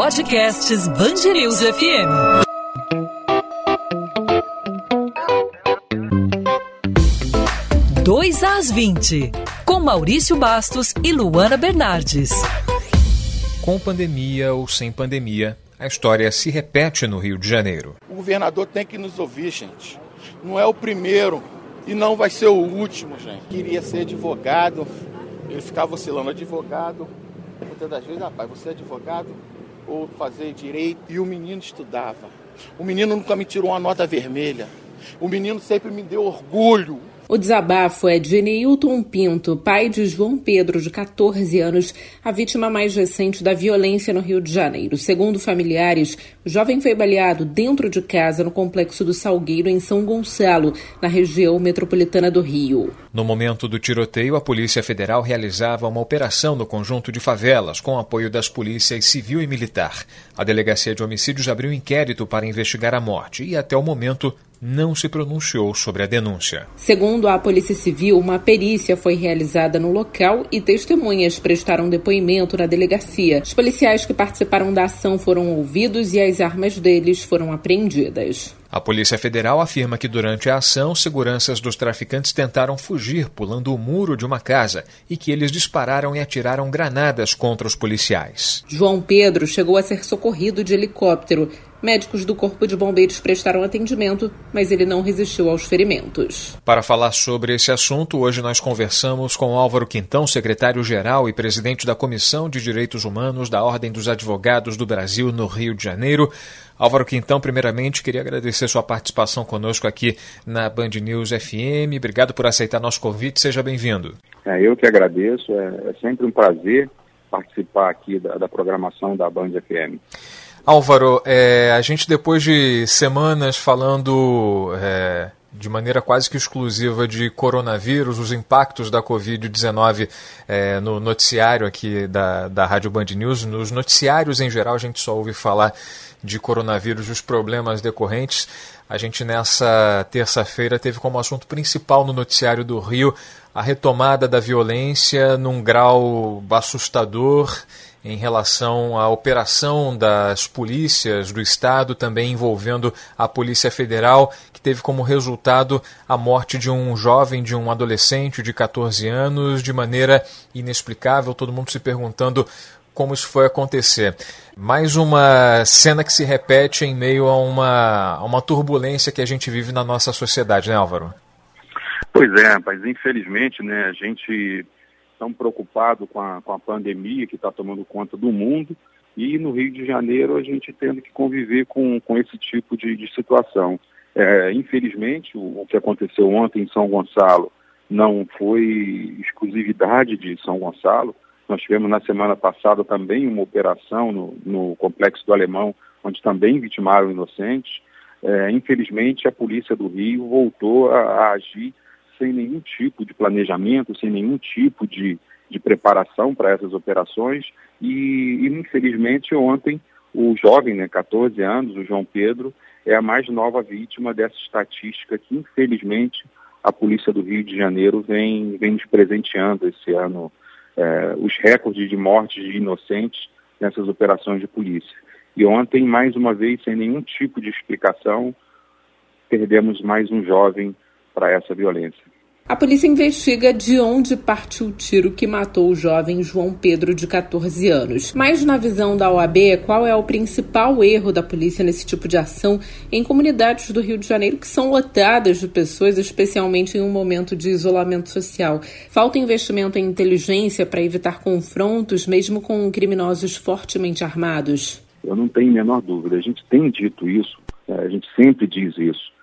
Podcasts Bangerils FM. Dois às 20, com Maurício Bastos e Luana Bernardes. Com pandemia ou sem pandemia, a história se repete no Rio de Janeiro. O governador tem que nos ouvir, gente. Não é o primeiro e não vai ser o último, gente. Queria ser advogado, ele ficava oscilando advogado. Muitas das vezes, rapaz, você é advogado ou fazer direito. E o menino estudava. O menino nunca me tirou uma nota vermelha. O menino sempre me deu orgulho. O desabafo é de Neilton Pinto, pai de João Pedro, de 14 anos, a vítima mais recente da violência no Rio de Janeiro. Segundo familiares, o jovem foi baleado dentro de casa no complexo do Salgueiro, em São Gonçalo, na região metropolitana do Rio. No momento do tiroteio, a Polícia Federal realizava uma operação no conjunto de favelas, com apoio das polícias civil e militar. A Delegacia de Homicídios abriu inquérito para investigar a morte e, até o momento, não se pronunciou sobre a denúncia. Segundo a Polícia Civil, uma perícia foi realizada no local e testemunhas prestaram depoimento na delegacia. Os policiais que participaram da ação foram ouvidos e as armas deles foram apreendidas. A Polícia Federal afirma que durante a ação, seguranças dos traficantes tentaram fugir pulando o muro de uma casa e que eles dispararam e atiraram granadas contra os policiais. João Pedro chegou a ser socorrido de helicóptero. Médicos do Corpo de Bombeiros prestaram atendimento, mas ele não resistiu aos ferimentos. Para falar sobre esse assunto, hoje nós conversamos com Álvaro Quintão, secretário-geral e presidente da Comissão de Direitos Humanos da Ordem dos Advogados do Brasil no Rio de Janeiro. Álvaro Quintão, primeiramente, queria agradecer sua participação conosco aqui na Band News FM. Obrigado por aceitar nosso convite. Seja bem-vindo. É, eu que agradeço. É, é, sempre um prazer participar aqui da, da programação da Band FM. Álvaro, é, a gente depois de semanas falando é, de maneira quase que exclusiva de coronavírus, os impactos da Covid-19 é, no noticiário aqui da, da Rádio Band News, nos noticiários em geral a gente só ouve falar de coronavírus e os problemas decorrentes. A gente nessa terça-feira teve como assunto principal no noticiário do Rio a retomada da violência num grau assustador em relação à operação das polícias do Estado, também envolvendo a Polícia Federal, que teve como resultado a morte de um jovem, de um adolescente de 14 anos, de maneira inexplicável, todo mundo se perguntando como isso foi acontecer. Mais uma cena que se repete em meio a uma, a uma turbulência que a gente vive na nossa sociedade, né, Álvaro? Pois é, mas infelizmente, né, a gente estão preocupados com a, com a pandemia que está tomando conta do mundo e no Rio de Janeiro a gente tendo que conviver com, com esse tipo de, de situação. É, infelizmente, o, o, que aconteceu ontem em São Gonçalo não foi exclusividade de São Gonçalo. Nós tivemos na semana passada também uma operação no, no Complexo do Alemão, onde também vitimaram inocentes. É, infelizmente, a Polícia do Rio voltou a, a agir sem nenhum tipo de planejamento, sem nenhum tipo de, de preparação para essas operações. E, e, infelizmente, ontem, o jovem, né, 14 anos, o João Pedro, é a mais nova vítima dessa estatística que, infelizmente, a Polícia do Rio de Janeiro vem, vem nos presenteando esse ano, é, os recordes de mortes de inocentes nessas operações de polícia. E ontem, mais uma vez, sem nenhum tipo de explicação, perdemos mais um jovem para essa violência. A polícia investiga de onde partiu o tiro que matou o jovem João Pedro, de 14 anos. Mas, na visão da OAB, qual é o principal erro da polícia nesse tipo de ação em comunidades do Rio de Janeiro que são lotadas de pessoas, especialmente em um momento de isolamento social? Falta investimento em inteligência para evitar confrontos, mesmo com criminosos fortemente armados? Eu não tenho a menor dúvida. A gente tem dito isso, né? a gente sempre diz isso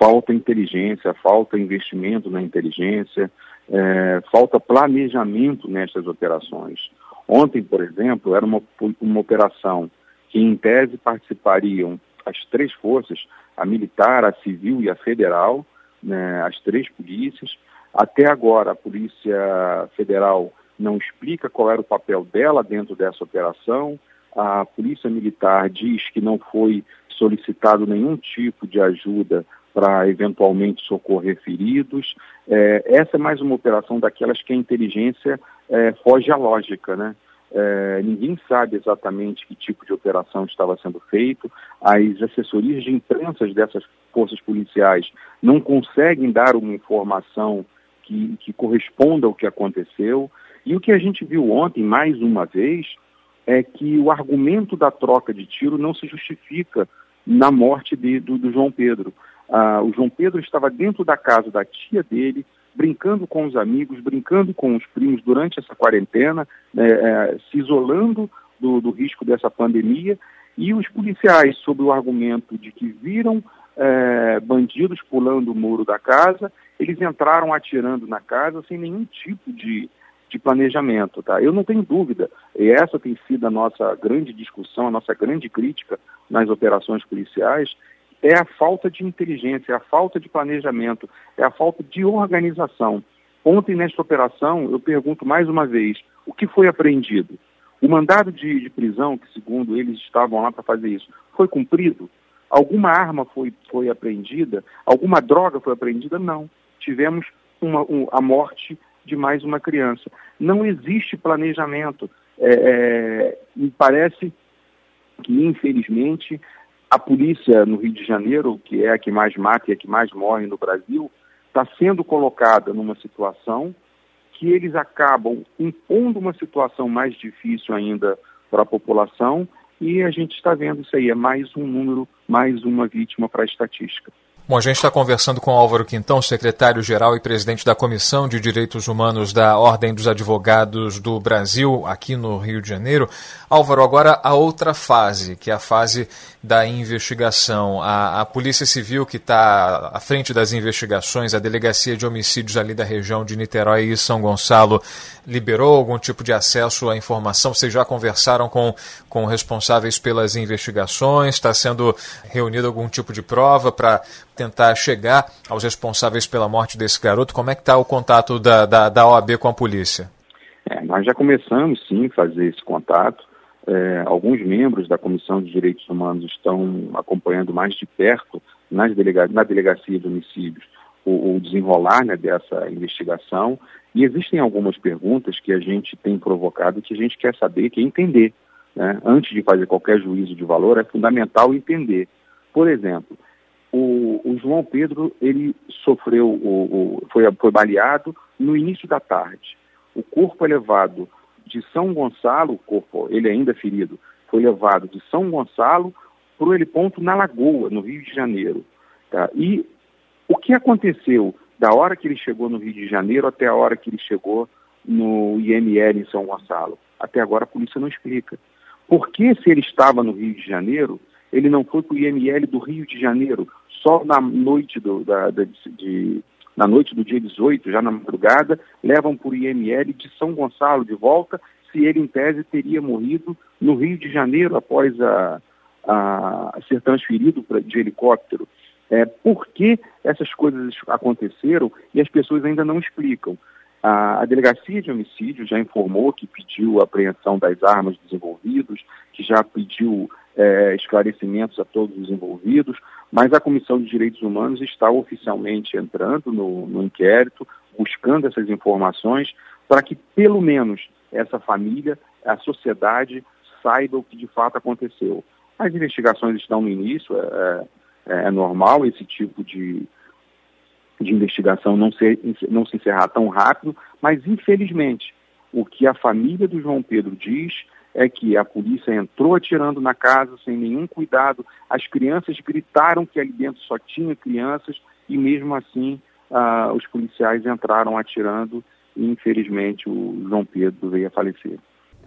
falta inteligência, falta investimento na inteligência, é, falta planejamento nestas operações. Ontem, por exemplo, era uma, uma operação que, em tese, participariam as três forças, a militar, a civil e a federal, né, as três polícias. Até agora, a Polícia Federal não explica qual era o papel dela dentro dessa operação. A Polícia Militar diz que não foi solicitado nenhum tipo de ajuda para eventualmente socorrer feridos. É, essa é mais uma operação daquelas que a inteligência é, foge à lógica, né? é, ninguém sabe exatamente que tipo de operação estava sendo feito, as assessorias de imprensa dessas forças policiais não conseguem dar uma informação que, que corresponda ao que aconteceu. E o que a gente viu ontem, mais uma vez, é que o argumento da troca de tiro não se justifica na morte de, do, do, João Pedro. Ah, o João Pedro estava dentro da casa da tia dele, brincando com os amigos, brincando com os primos durante essa quarentena, né, é, se isolando do, do, risco dessa pandemia, e os policiais, sob o argumento de que viram é, bandidos pulando o muro da casa, eles entraram atirando na casa sem nenhum tipo de, de planejamento. Tá? Eu não tenho dúvida, e essa tem sido a nossa grande discussão, a nossa grande crítica nas operações policiais, é a falta de inteligência, é a falta de planejamento, é a falta de organização. Ontem, nesta operação, eu pergunto mais uma vez: o que foi apreendido? O mandado de, de prisão, que segundo eles estavam lá para fazer isso, foi cumprido? Alguma arma foi, foi apreendida? Alguma droga foi apreendida? Não. Tivemos uma, um, a morte de mais uma criança. Não existe planejamento. É, é, me parece que, infelizmente, a polícia no Rio de Janeiro, que é a que mais mata e a que mais morre no Brasil, está sendo colocada numa situação que eles acabam impondo uma situação mais difícil ainda para a população e a gente está vendo isso aí, é mais um número, mais uma vítima para a estatística. Bom, a gente está conversando com Álvaro Quintão, secretário-geral e presidente da Comissão de Direitos Humanos da Ordem dos Advogados do Brasil, aqui no Rio de Janeiro. Álvaro, agora a outra fase, que é a fase da investigação. A, a Polícia Civil, que está à frente das investigações, a Delegacia de Homicídios ali da região de Niterói e São Gonçalo, liberou algum tipo de acesso à informação? Vocês já conversaram com, com responsáveis pelas investigações? Está sendo reunido algum tipo de prova para tentar chegar aos responsáveis pela morte desse garoto? Como é que está o contato da, da, da OAB com a polícia? É, nós já começamos sim a fazer esse contato. É, alguns membros da Comissão de Direitos Humanos estão acompanhando mais de perto nas delega na Delegacia de Homicídios o, o desenrolar né, dessa investigação. E existem algumas perguntas que a gente tem provocado que a gente quer saber, quer entender. Né? Antes de fazer qualquer juízo de valor, é fundamental entender. Por exemplo, o, o João Pedro ele sofreu, o, o, foi, foi baleado no início da tarde. O corpo é levado de São Gonçalo, o corpo, ele ainda ferido, foi levado de São Gonçalo para o heliponto na Lagoa, no Rio de Janeiro. Tá? E o que aconteceu da hora que ele chegou no Rio de Janeiro até a hora que ele chegou no IML em São Gonçalo? Até agora a polícia não explica. Por que, se ele estava no Rio de Janeiro, ele não foi para o IML do Rio de Janeiro, só na noite do, da, de, na noite do dia 18, já na madrugada, levam por IML de São Gonçalo de volta, se ele, em tese, teria morrido no Rio de Janeiro após a, a ser transferido pra, de helicóptero. É, por que essas coisas aconteceram e as pessoas ainda não explicam? A, a Delegacia de Homicídio já informou que pediu a apreensão das armas dos envolvidos, que já pediu é, esclarecimentos a todos os envolvidos, mas a Comissão de Direitos Humanos está oficialmente entrando no, no inquérito, buscando essas informações, para que pelo menos essa família, a sociedade, saiba o que de fato aconteceu. As investigações estão no início, é, é, é normal esse tipo de, de investigação não, ser, não se encerrar tão rápido, mas infelizmente o que a família do João Pedro diz é que a polícia entrou atirando na casa sem nenhum cuidado, as crianças gritaram que ali dentro só tinha crianças e mesmo assim ah, os policiais entraram atirando e infelizmente o João Pedro veio a falecer.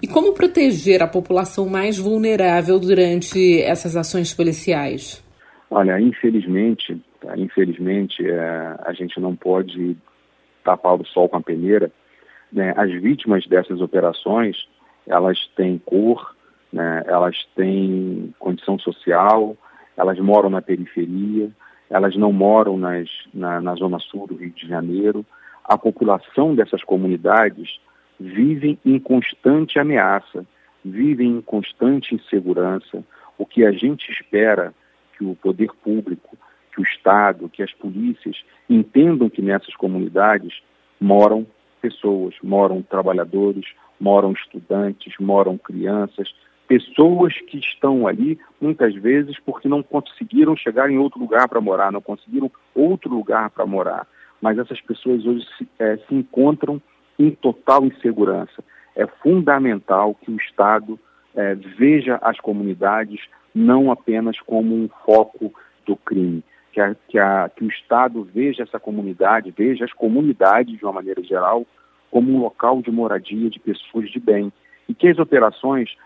E como proteger a população mais vulnerável durante essas ações policiais? Olha, infelizmente, infelizmente é, a gente não pode tapar o sol com a peneira. Né? As vítimas dessas operações elas têm cor, né, elas têm condição social, elas moram na periferia, elas não moram nas, na, na zona sul do Rio de Janeiro. A população dessas comunidades vivem em constante ameaça, vivem em constante insegurança. O que a gente espera que o poder público, que o Estado, que as polícias entendam que nessas comunidades moram pessoas, moram trabalhadores, moram estudantes, moram crianças, pessoas que estão ali, muitas vezes, porque não conseguiram chegar em outro lugar para morar, não conseguiram outro lugar para morar. Mas essas pessoas hoje se, é, se encontram em total insegurança. É fundamental que o Estado é, veja as comunidades não apenas como um foco do crime, que, a, que, a, que o Estado veja essa comunidade, veja as comunidades de uma maneira geral, como um local de moradia de pessoas de bem. E que as operações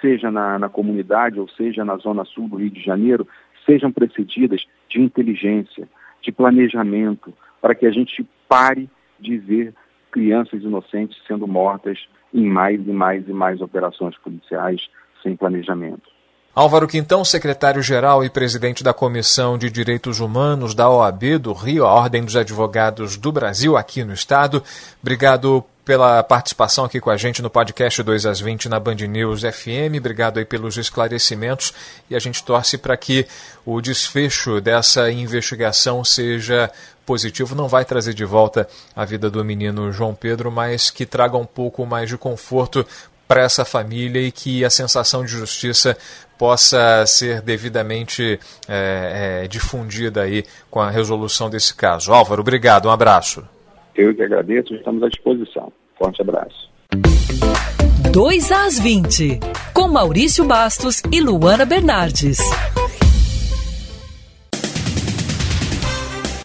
seja na, na comunidade ou seja na zona sul do Rio de Janeiro, sejam precedidas de inteligência, de planejamento, para que a gente pare de ver crianças inocentes sendo mortas em mais e mais e mais operações policiais sem planejamento. Álvaro Quintão, secretário-geral e presidente da Comissão de Direitos Humanos da OAB do Rio, a Ordem dos Advogados do Brasil, aqui no Estado. Obrigado pela participação aqui com a gente no podcast 2 às 20 na Band News FM. Obrigado aí pelos esclarecimentos e a gente torce para que o desfecho dessa investigação seja positivo. Não vai trazer de volta a vida do menino João Pedro, mas que traga um pouco mais de conforto para essa família e que a sensação de justiça possa ser devidamente é, é, difundida aí com a resolução desse caso. Álvaro, obrigado, um abraço. Eu que agradeço, estamos à disposição. Forte abraço. 2 às 20, com Maurício Bastos e Luana Bernardes.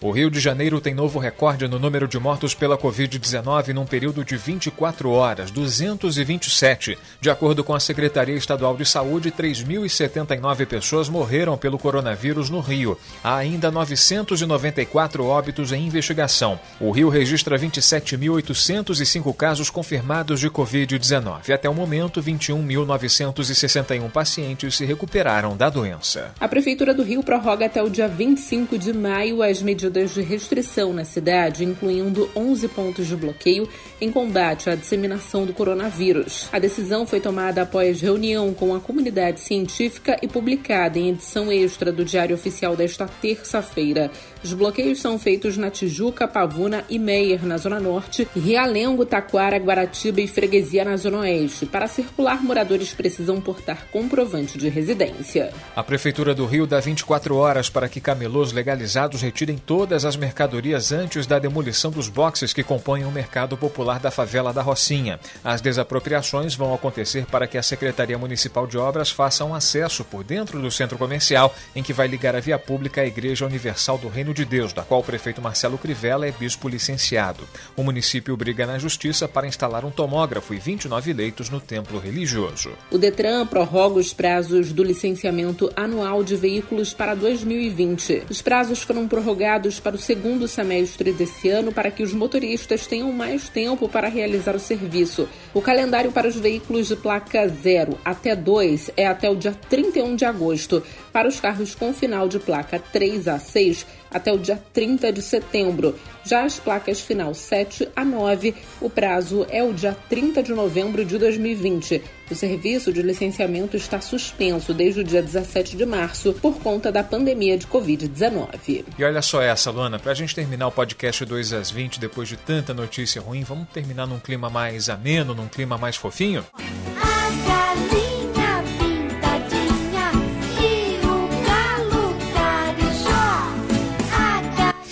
O Rio de Janeiro tem novo recorde no número de mortos pela Covid-19 num período de 24 horas, 227. De acordo com a Secretaria Estadual de Saúde, 3.079 pessoas morreram pelo coronavírus no Rio. Há ainda 994 óbitos em investigação. O Rio registra 27.805 casos confirmados de Covid-19. Até o momento, 21.961 pacientes se recuperaram da doença. A Prefeitura do Rio prorroga até o dia 25 de maio as medidas medidas de restrição na cidade, incluindo 11 pontos de bloqueio em combate à disseminação do coronavírus. A decisão foi tomada após reunião com a comunidade científica e publicada em edição extra do Diário Oficial desta terça-feira. Os bloqueios são feitos na Tijuca, Pavuna e Meier, na Zona Norte, e Realengo, Taquara, Guaratiba e Freguesia, na Zona Oeste. Para circular, moradores precisam portar comprovante de residência. A Prefeitura do Rio dá 24 horas para que camelôs legalizados retirem todas as mercadorias antes da demolição dos boxes que compõem o mercado popular da favela da Rocinha. As desapropriações vão acontecer para que a Secretaria Municipal de Obras faça um acesso por dentro do centro comercial em que vai ligar a via pública à Igreja Universal do Reino de Deus, da qual o prefeito Marcelo Crivella é bispo licenciado. O município briga na justiça para instalar um tomógrafo e 29 leitos no templo religioso. O Detran prorroga os prazos do licenciamento anual de veículos para 2020. Os prazos foram prorrogados para o segundo semestre desse ano para que os motoristas tenham mais tempo para realizar o serviço. O calendário para os veículos de placa 0 até 2 é até o dia 31 de agosto. Para os carros com final de placa 3 a 6, até o dia 30 de setembro. Já as placas final 7 a 9, o prazo é o dia 30 de novembro de 2020. O serviço de licenciamento está suspenso desde o dia 17 de março por conta da pandemia de Covid-19. E olha só essa, Luana, para a gente terminar o podcast 2 às 20, depois de tanta notícia ruim, vamos terminar num clima mais ameno, num clima mais fofinho?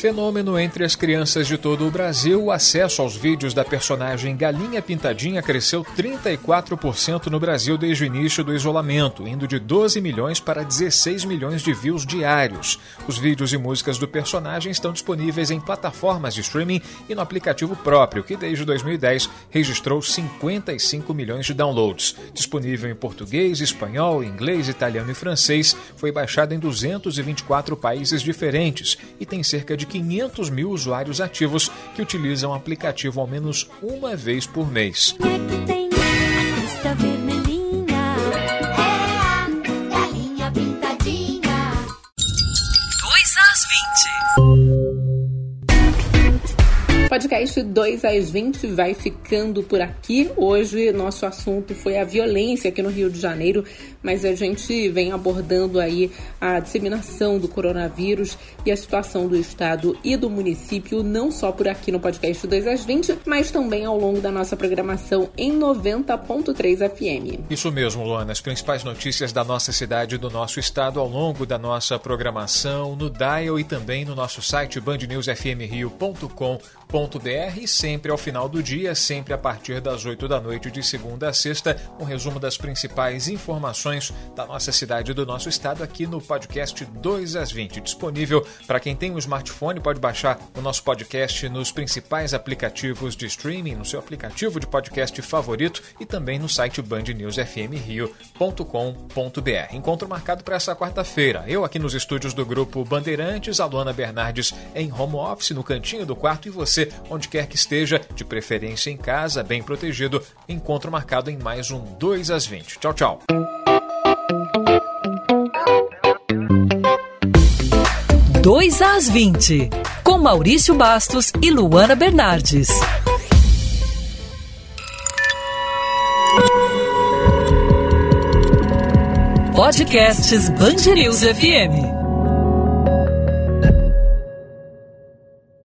Fenômeno entre as crianças de todo o Brasil, o acesso aos vídeos da personagem Galinha Pintadinha cresceu 34% no Brasil desde o início do isolamento, indo de 12 milhões para 16 milhões de views diários. Os vídeos e músicas do personagem estão disponíveis em plataformas de streaming e no aplicativo próprio, que desde 2010 registrou 55 milhões de downloads. Disponível em português, espanhol, inglês, italiano e francês, foi baixado em 224 países diferentes e tem cerca de 500 mil usuários ativos que utilizam o aplicativo ao menos uma vez por mês. Podcast 2 às 20 vai ficando por aqui. Hoje nosso assunto foi a violência aqui no Rio de Janeiro, mas a gente vem abordando aí a disseminação do coronavírus e a situação do estado e do município, não só por aqui no Podcast 2 às 20, mas também ao longo da nossa programação em 90.3 FM. Isso mesmo, Luana. As principais notícias da nossa cidade e do nosso estado ao longo da nossa programação no Dial e também no nosso site bandnewsfmrio.com www.radiofobia.com.br e sempre ao final do dia, sempre a partir das 8 da noite de segunda a sexta, um resumo das principais informações da nossa cidade e do nosso estado aqui no podcast 2 às 20, disponível para quem tem um smartphone, pode baixar o nosso podcast nos principais aplicativos de streaming, no seu aplicativo de podcast favorito e também no site bandnewsfmrio.com.br. Encontro marcado para essa quarta-feira. Eu aqui nos estúdios do grupo Bandeirantes, a Luana Bernardes em home office no cantinho do quarto e você onde quer que esteja, de preferência em casa, bem protegido. Encontro marcado em mais um 2 às 20. Tchau, tchau. Dois às 20, com Maurício Bastos e Luana Bernardes. Podcasts Bangerils FM.